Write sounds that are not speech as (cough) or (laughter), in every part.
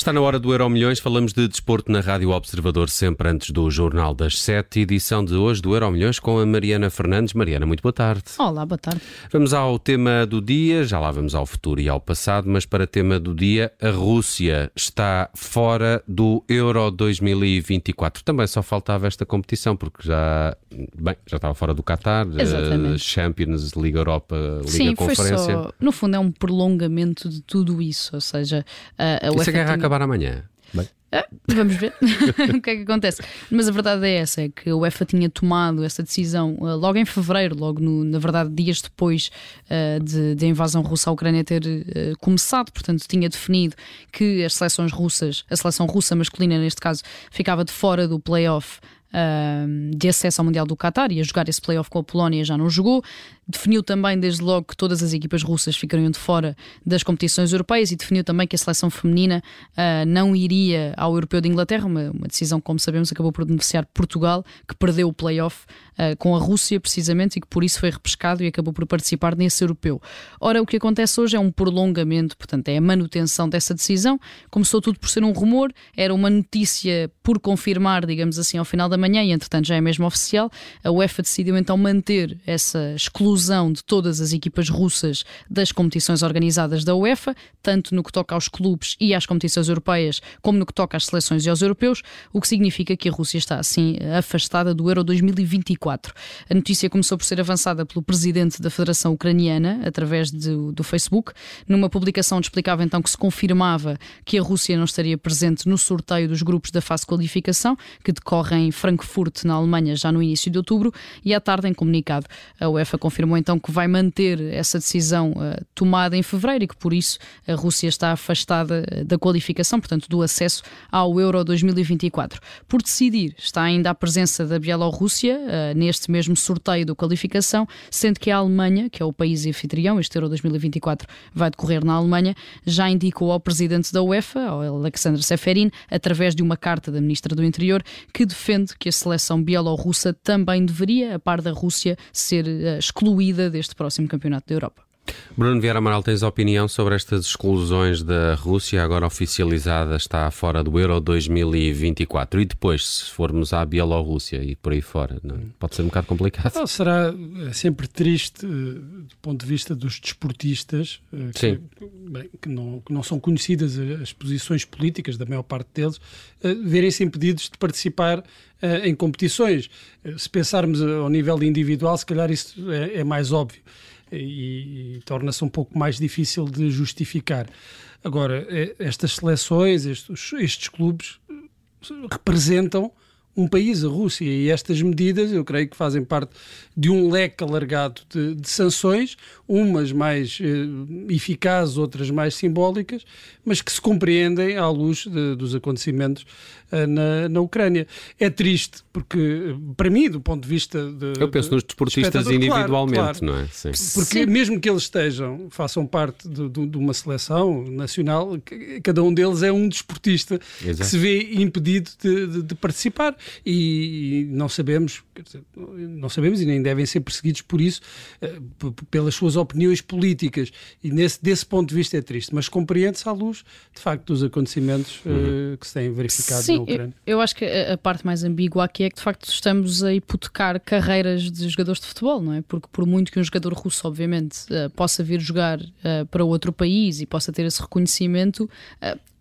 Está na hora do Euro Milhões, falamos de desporto na Rádio Observador, sempre antes do Jornal das Sete, edição de hoje do Euro Milhões com a Mariana Fernandes. Mariana, muito boa tarde. Olá, boa tarde. Vamos ao tema do dia, já lá vamos ao futuro e ao passado, mas para tema do dia, a Rússia está fora do Euro 2024. Também só faltava esta competição, porque já, bem, já estava fora do Qatar, Exatamente. Champions, Liga Europa, Liga Sim, Conferência. foi só, no fundo é um prolongamento de tudo isso, ou seja, a, a Isso UEFA acabar amanhã. Bem. Ah, vamos ver (laughs) o que é que acontece. Mas a verdade é essa: é que a UEFA tinha tomado essa decisão ah, logo em fevereiro, logo no- na verdade, dias depois ah, de, de a invasão russa à Ucrânia ter ah, começado. Portanto, tinha definido que as seleções russas, a seleção russa masculina neste caso, ficava de fora do playoff. de acesso ao Mundial do Qatar, ia jogar esse playoff com a Polónia, já não jogou. Definiu também, desde logo, que todas as equipas russas ficariam de fora das competições europeias e definiu também que a seleção feminina ah, não iria ao Europeu de Inglaterra, uma, uma decisão que, como sabemos, acabou por beneficiar Portugal, que perdeu o playoff ah, com a Rússia, precisamente, e que por isso foi repescado e acabou por participar nesse europeu. Ora, o que acontece hoje é um prolongamento, portanto, é a manutenção dessa decisão. Começou tudo por ser um rumor, era uma notícia por confirmar, digamos assim, ao final da manhã, e entretanto já é mesmo oficial. A UEFA decidiu então manter essa exclusão de todas as equipas russas das competições organizadas da UEFA, tanto no que toca aos clubes e às competições europeias, como no que toca às seleções e aos europeus, o que significa que a Rússia está assim afastada do Euro 2024. A notícia começou por ser avançada pelo presidente da Federação Ucraniana, através de- do Facebook, numa publicação onde explicava então que se confirmava que a Rússia não estaria presente no sorteio dos grupos da fase de qualificação, que decorre em Frankfurt, na Alemanha, já no início de outubro, e à tarde, em comunicado, a UEFA confirmou então que vai manter essa decisão eh, tomada em fevereiro e que por isso a Rússia está afastada eh, da qualificação, portanto, do acesso ao Euro 2024. Por decidir, está ainda a presença da Bielorrússia eh, neste mesmo sorteio da qualificação, sendo que a Alemanha, que é o país anfitrião, este Euro 2024 vai decorrer na Alemanha, já indicou ao presidente da UEFA, ao Alexander Seferin, através de uma carta da ministra do Interior, que defende que a seleção bielorrussa também deveria, a par da Rússia, ser eh, excluída deste próximo campeonato da Europa. Bruno Vieira Amaral, tens opinião sobre estas exclusões da Rússia, agora oficializada, está fora do Euro 2024? E depois, se formos à Bielorrússia e por aí fora, não? é? pode ser um bocado complicado. Não, será eh, sempre triste eh, do ponto de vista dos desportistas eh, que, bem, que não, que não são conhecidas as posições políticas da maior parte deles, eh, verem-se impedidos de participar em competições. Se pensarmos ao nível individual, se calhar isso é, é mais óbvio e, e torna-se um pouco mais difícil de justificar. Agora, eh, estas seleções, estes, estes clubes eh, representam um país, a Rússia, e estas medidas eu creio que fazem parte de um leque alargado de, de sanções, umas mais eh, eficazes, outras mais simbólicas, mas que se compreendem à luz de- dos acontecimentos eh, na, na Ucrânia. É triste, porque para mim, do ponto de vista de. Eu penso nos desportistas de espectador, claro, individualmente, claro. não é? Sim. Porque Sim. mesmo que eles estejam, façam parte de, de- de uma seleção nacional, cada um deles é um desportista que Exato. se vê impedido de, de- de participar e, não sabemos, quer dizer, não sabemos e nem devem ser perseguidos por isso, eh, pelas suas opiniões políticas. E nesse, desse ponto de vista é triste, mas compreende-se à luz, de facto, dos acontecimentos eh, que se têm verificado na Sim, eu, Ucrânia. eu acho que a, a parte mais ambígua aqui é que de facto estamos a hipotecar carreiras de jogadores de futebol, não é? Porque por muito que um jogador russo, obviamente, eh, possa vir jogar eh, para outro país e possa ter esse reconhecimento,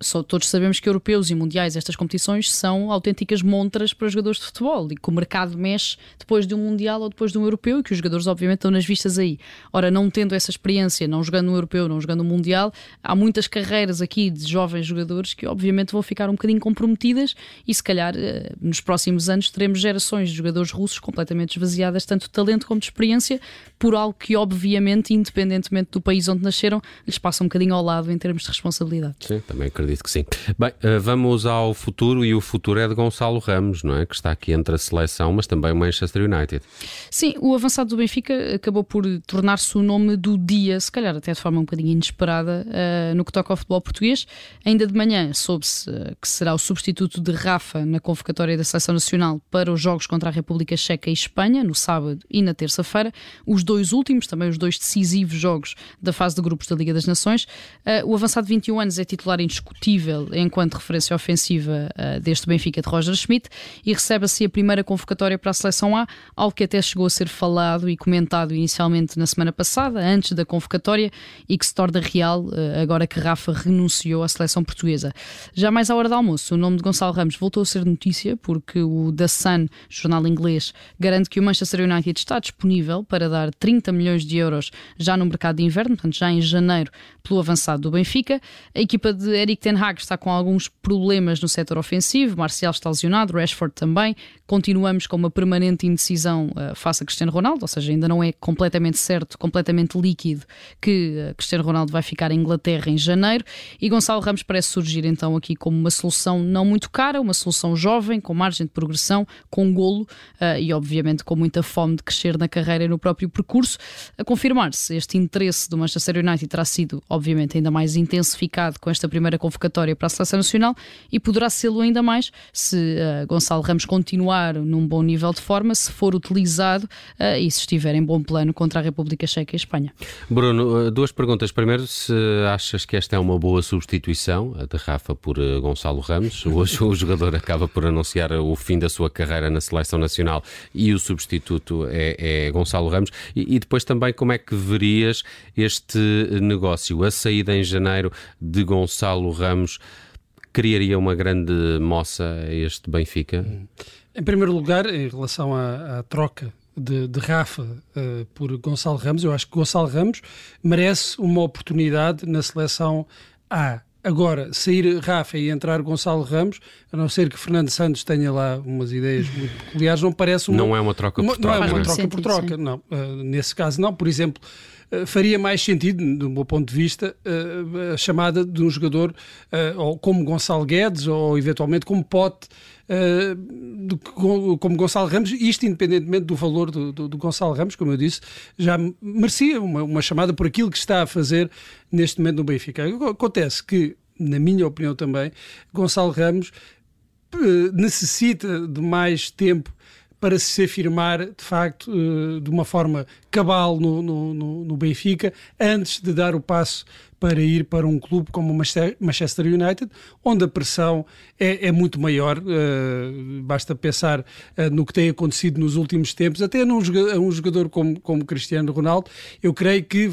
só todos sabemos que europeus e mundiais, estas competições, são autênticas montras para jogadores de futebol e que o mercado mexe depois de um mundial ou depois de um europeu e que os jogadores, obviamente, estão nas vistas aí. Ora, não tendo essa experiência, não jogando um europeu, não jogando um mundial, há muitas carreiras aqui de jovens jogadores que, obviamente, vão ficar um bocadinho comprometidas e, se calhar, eh, nos próximos anos teremos gerações de jogadores russos completamente esvaziadas, tanto de talento como de experiência, por algo que, obviamente, independentemente do país onde nasceram, lhes passa um bocadinho ao lado em termos de responsabilidade. Sim, também acredito que sim. Bem, eh, vamos ao futuro e o futuro é de Gonçalo Ramos. Ramos, não é? Que está aqui entre a seleção, mas também o Manchester United. Sim, o avançado do Benfica acabou por tornar-se o nome do dia, se calhar até de forma um bocadinho inesperada, uh, no que toca ao futebol português. Ainda de manhã soube-se uh, que será o substituto de Rafa na convocatória da Seleção Nacional para os jogos contra a República Checa e Espanha, no sábado e na terça-feira. Os dois últimos, também os dois decisivos jogos da fase de grupos da Liga das Nações. Uh, o avançado de 21 anos é titular indiscutível enquanto referência ofensiva deste Benfica de Roger Schmidt e recebe assim a primeira convocatória para a Seleção A, algo que até chegou a ser falado e comentado inicialmente na semana passada, antes da convocatória, e que se torna real eh, agora que Rafa renunciou à seleção portuguesa. Já mais à hora do almoço, o nome de Gonçalo Ramos voltou a ser notícia, porque o The Sun, jornal inglês, garante que o Manchester United está disponível para dar 30 milhões de euros já no mercado de inverno, portanto já em janeiro, pelo avançado do Benfica. A equipa de Eric Ten Hag está com alguns problemas no setor ofensivo, Marcial está lesionado, Rashford também. Continuamos com uma permanente indecisão uh, face a Cristiano Ronaldo, ou seja, ainda não é completamente certo, completamente líquido que uh, Cristiano Ronaldo vai ficar em Inglaterra em janeiro. E Gonçalo Ramos parece surgir então aqui como uma solução não muito cara, uma solução jovem, com margem de progressão, com golo uh, e obviamente com muita fome de crescer na carreira e no próprio percurso. A confirmar-se, este interesse do Manchester United terá sido, obviamente, ainda mais intensificado com esta primeira convocatória para a Seleção Nacional e poderá sê-lo ainda mais se Gonçalo Ramos continuar num bom nível de forma, se for utilizado uh, e se estiver em bom plano contra a República Checa e a Espanha. Bruno, eh, duas perguntas. Primeiro, se achas que esta é uma boa substituição, a de Rafa por uh, Gonçalo Ramos. (laughs) Hoje o jogador acaba por anunciar o fim da sua carreira na seleção nacional e o substituto é, é Gonçalo Ramos. E, e depois também, como é que verias este negócio, a saída em janeiro de Gonçalo Ramos? Criaria uma grande moça a este Benfica? Em primeiro lugar, em relação à, à troca de, de Rafa uh, por Gonçalo Ramos, eu acho que Gonçalo Ramos merece uma oportunidade na seleção A. Agora, sair Rafa e entrar Gonçalo Ramos, a não ser que Fernando Santos tenha lá umas ideias muito peculiares, não parece uma. Não é uma troca por troca. Não é uma né? troca por troca, não. Uh, nesse caso, não. Por exemplo, faria mais sentido, do meu ponto de vista, uh, a chamada de um jogador ou como Gonçalo Guedes ou eventualmente como Pote como Gonçalo Ramos, isto independentemente do valor do, do, do, Gonçalo Ramos, como eu disse, já merecia uma, uma chamada por aquilo que está a fazer neste momento no Benfica. Acontece que, na minha opinião também, Gonçalo Ramos necessita de mais tempo para se afirmar de facto eh, de uma forma cabal no, no, no, Benfica antes de dar o passo para ir para um clube como o Manchester United, onde a pressão é, é muito maior. Uh, basta pensar uh, no que tem acontecido nos últimos tempos, até num um jogador como, como Cristiano Ronaldo. Eu creio que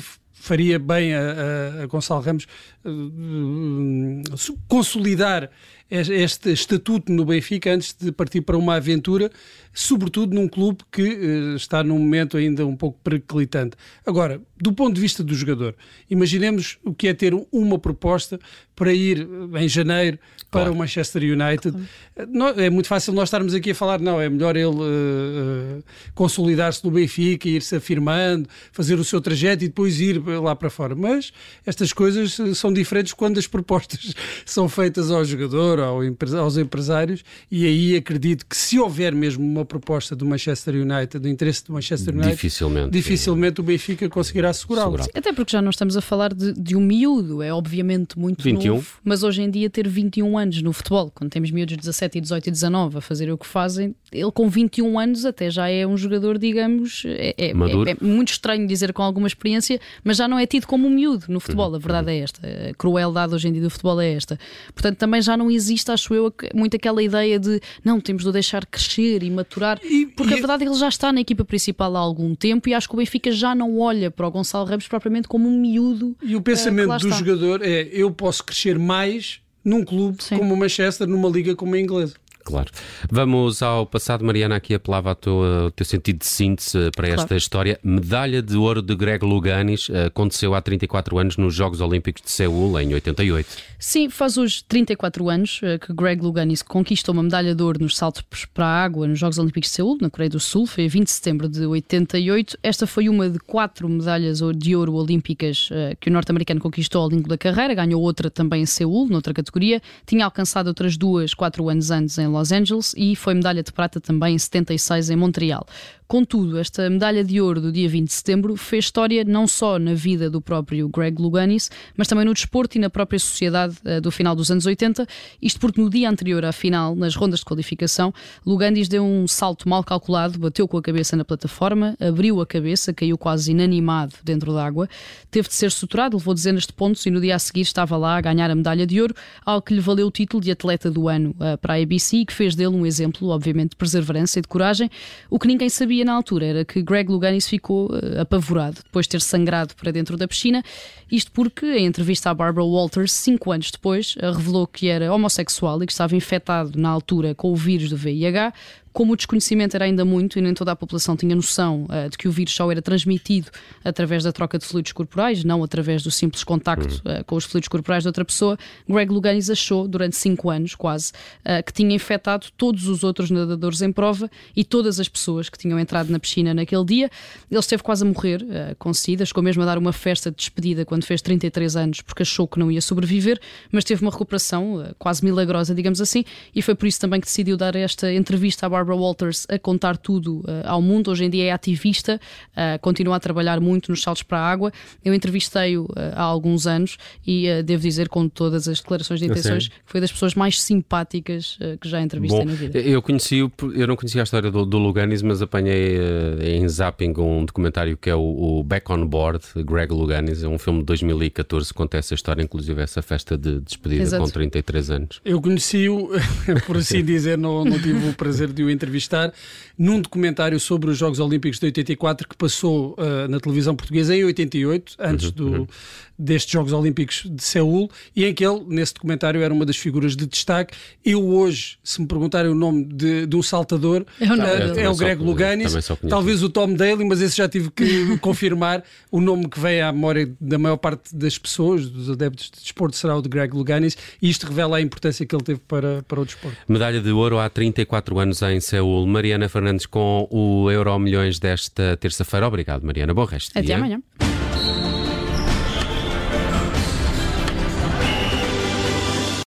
faria bem a, a, a Gonçalo Ramos uh, consolidar este estatuto no Benfica antes de partir para uma aventura, sobretudo num clube que uh, está num momento ainda um pouco periclitante. Agora, do ponto de vista do jogador, imaginemos o que é ter uma proposta para ir em janeiro para claro. o Manchester United. Claro. É muito fácil nós estarmos aqui a falar, não, é melhor ele uh, consolidar-se no Benfica, ir-se afirmando, fazer o seu trajeto e depois ir lá para fora. Mas estas coisas são diferentes quando as propostas (laughs) são feitas ao jogador, ao, aos empresários, e aí acredito que se houver mesmo uma proposta do Manchester United, do interesse do Manchester United, dificilmente, dificilmente o Benfica conseguirá assegurá-lo. Até porque já não estamos a falar de, de um miúdo, é obviamente muito 21. novo, mas hoje em dia ter 21 anos no futebol, quando temos miúdos de 17 e 18 e 19 a fazer o que fazem, ele com 21 anos até já é um jogador, digamos, é, é, é, é muito estranho dizer com alguma experiência, mas já não é tido como um miúdo no futebol, a verdade é esta. A crueldade hoje em dia do futebol é esta. Portanto, também já não existe, acho eu, muito aquela ideia de não, temos de o deixar crescer e maturar, e, porque e... a verdade é que ele já está na equipa principal há algum tempo e acho que o Benfica já não olha para o Gonçalo Ramos propriamente como um miúdo. E o pensamento uh, do está. jogador é eu posso crescer mais num clube Sim. como o Manchester, numa liga como a inglesa. Claro. Vamos ao passado, Mariana, aqui apelava o teu sentido de síntese para esta claro. história. Medalha de ouro de Greg Luganis eh, aconteceu há 34 anos nos Jogos Olímpicos de Seul, em 88. Sim, faz hoje 34 anos eh, que Greg Luganis conquistou uma medalha de ouro nos saltos para a água nos Jogos Olímpicos de Seul, na Coreia do Sul. Foi a 20 de setembro de 88. Esta foi uma de quatro medalhas de ouro olímpicas eh, que o norte-americano conquistou ao longo da carreira. Ganhou outra também em Seul, noutra categoria. Tinha alcançado outras duas quatro anos antes em Los Angeles e foi medalha de prata também em 76 em Montreal. Contudo, esta medalha de ouro do dia 20 de setembro fez história não só na vida do próprio Greg Louganis, mas também no desporto e na própria sociedade uh, do final dos anos 80. Isto porque no dia anterior à final, nas rondas de qualificação, Louganis deu um salto mal calculado, bateu com a cabeça na plataforma, abriu a cabeça, caiu quase inanimado dentro d'água, teve de ser suturado, levou dezenas de pontos e no dia a seguir estava lá a ganhar a medalha de ouro, algo que lhe valeu o título de atleta do ano uh, para a ABC que fez dele um exemplo, obviamente, de perseverança e de coragem. O que ninguém sabia na altura era que Greg Louganis ficou uh, apavorado depois de ter sangrado para dentro da piscina. Isto porque, em entrevista à Barbara Walters, cinco anos depois, uh, revelou que era homossexual e que estava infectado na altura com o vírus do VIH, como o desconhecimento era ainda muito e nem toda a população tinha noção uh, de que o vírus só era transmitido através da troca de fluidos corporais, não através do simples contacto uh, com os fluidos corporais de outra pessoa, Greg Louganis achou, durante cinco anos quase, uh, que tinha infectado todos os outros nadadores em prova e todas as pessoas que tinham entrado na piscina naquele dia. Ele esteve quase a morrer com SIDA, chegou mesmo a dar uma festa de despedida quando fez 33 anos, porque achou que não ia sobreviver, mas teve uma recuperação quase milagrosa, digamos assim, e foi por isso também que decidiu dar esta entrevista à Barbara Barbara Walters a contar tudo uh, ao mundo. Hoje em dia é ativista, uh, continua a trabalhar muito nos saltos para a água. Eu entrevistei-o uh, há alguns anos e devo dizer, com todas as declarações de intenções, que foi das pessoas mais simpáticas que já entrevistei Bom, na vida. Eu conheci, eu não conhecia a história do, do Luganis, mas apanhei em zapping um documentário que é o, o, Back on Board, Greg Luganis, é um filme de 2014 que conta essa história, inclusive essa festa de despedida Exato. com 33 anos. Eu conheci-o, (laughs) por assim (laughs) dizer, não, não tive o prazer de o entrevistar num documentário sobre os Jogos Olímpicos de 84 que passou uh, na televisão portuguesa em 88, antes uhum, do, uhum. Destes Jogos Olímpicos de Seul, e em que ele, nesse documentário, era uma das figuras de destaque. Eu hoje, se me perguntarem o nome de, de um saltador, é o, uh, é o Greg Luganis, talvez o Tom Daly, mas esse já tive que (laughs) confirmar. O nome que vem à memória da maior parte das pessoas, dos adeptos de desporto, será o de Greg Luganis, e isto revela a importância que ele teve para, para o desporto. Medalha de ouro há 34 anos em Seul. Mariana Fernandes com o Euro Milhões desta terça-feira. Obrigado, Mariana. Bom resto. Até dia. amanhã.